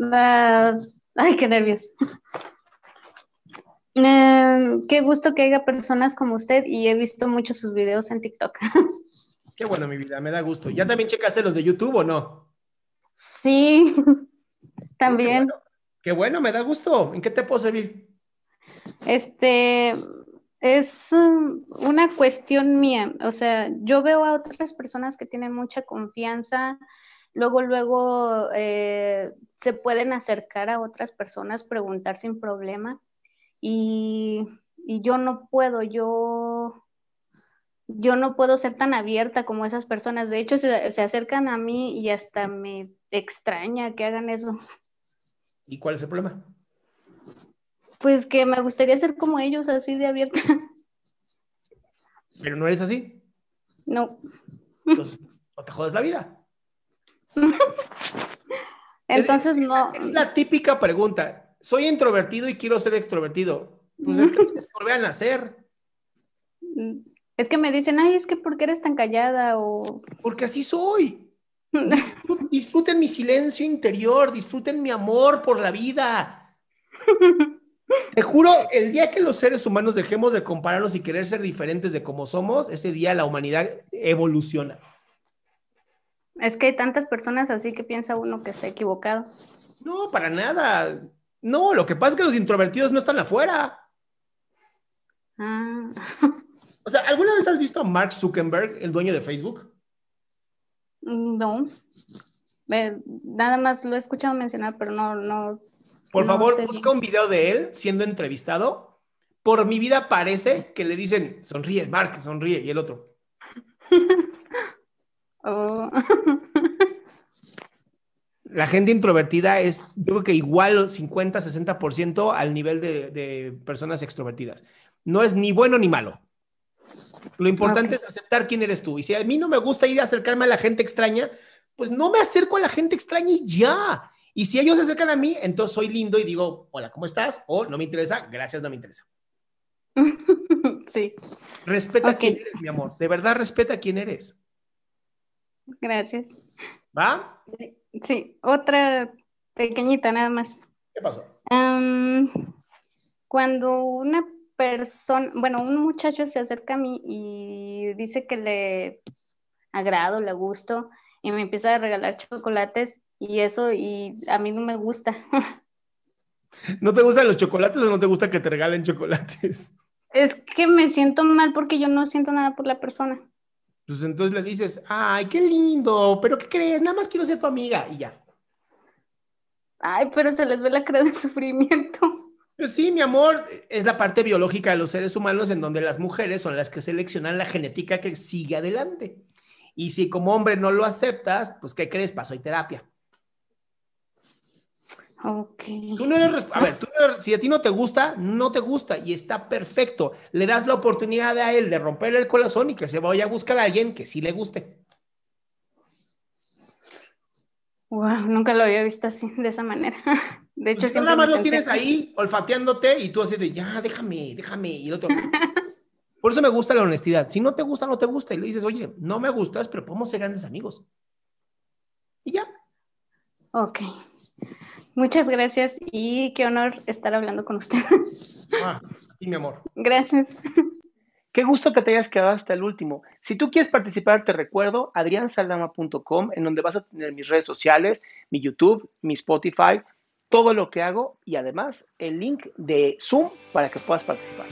ay, qué nervios. Em, qué gusto que haya personas como usted y he visto muchos sus videos en TikTok. Qué bueno, mi vida, me da gusto. ¿Ya también checaste los de YouTube o no? Sí, también. Qué bueno, qué bueno, me da gusto. ¿En qué te puedo servir? Este, es um, una cuestión mía, o sea, yo veo a otras personas que tienen mucha confianza, luego, luego eh, se pueden acercar a otras personas, preguntar sin problema, y, yo no puedo, yo, yo no puedo ser tan abierta como esas personas, de hecho se, se acercan a mí y hasta me extraña que hagan eso. ¿Y cuál es el problema? Pues que me gustaría ser como ellos, así de abierta. ¿Pero no eres así? No. Entonces, no te jodes la vida. Entonces no. Es la típica pregunta. Soy introvertido y quiero ser extrovertido. Pues es que volver a nacer. Es que me dicen, ay, es que ¿por qué eres tan callada? O... Porque así soy. Disfruten mi silencio interior, disfruten mi amor por la vida. Te juro, el día que los seres humanos dejemos de compararnos y querer ser diferentes de como somos, ese día la humanidad evoluciona. Es que hay tantas personas así que piensa uno que está equivocado. No, para nada. No, lo que pasa es que los introvertidos no están afuera. Ah. O sea, ¿alguna vez has visto a Mark Zuckerberg, el dueño de Facebook? No. nada más lo he escuchado mencionar, pero no, no, por favor, busca un video de él siendo entrevistado. Por mi vida parece que le dicen, sonríe, Mark, sonríe, y el otro. Oh. La gente introvertida es, yo creo que igual 50, 60% al nivel de, personas extrovertidas. No es ni bueno ni malo. Lo importante es aceptar quién eres tú. Y si a mí no me gusta ir a acercarme a la gente extraña, pues no me acerco a la gente extraña y ya. Y si ellos se acercan a mí, entonces soy lindo y digo, hola, ¿cómo estás? O no me interesa, gracias, no me interesa. Sí. Respeta quién eres, mi amor. De verdad, respeta quién eres. Gracias. ¿Va? Sí, otra pequeñita nada más. ¿Qué pasó? cuando una persona, bueno, un muchacho se acerca a mí y dice que le agrado, le gusto, y me empieza a regalar chocolates, y eso, y a mí no me gusta. ¿No te gustan los chocolates o no te gusta que te regalen chocolates? Es que me siento mal porque yo no siento nada por la persona. Pues entonces le dices, ay, qué lindo, pero ¿qué crees? Nada más quiero ser tu amiga y ya. Ay, pero se les ve la cara de sufrimiento. Pues sí, mi amor, es la parte biológica de los seres humanos en donde las mujeres son las que seleccionan la genética que sigue adelante. Y si como hombre no lo aceptas, pues ¿qué crees? Paso y terapia. Ok. Tú no eres, a ver, tú si a ti no te gusta, no te gusta y está perfecto. Le das la oportunidad a él de romper el corazón y que se vaya a buscar a alguien que sí le guste. Wow, nunca lo había visto así, de esa manera. De hecho, pues nada más lo tienes ahí olfateándote y tú así de, ya, déjame, déjame. Y el otro, por eso me gusta la honestidad. Si no te gusta, no te gusta. Y le dices, oye, no me gustas, pero podemos ser grandes amigos. Y ya. Ok. Muchas gracias y qué honor estar hablando con usted. Ah, y mi amor. Gracias. Qué gusto que te hayas quedado hasta el último. Si tú quieres participar, te recuerdo adriansaldama.com, en donde vas a tener mis redes sociales, mi YouTube, mi Spotify, todo lo que hago y además el link de Zoom para que puedas participar.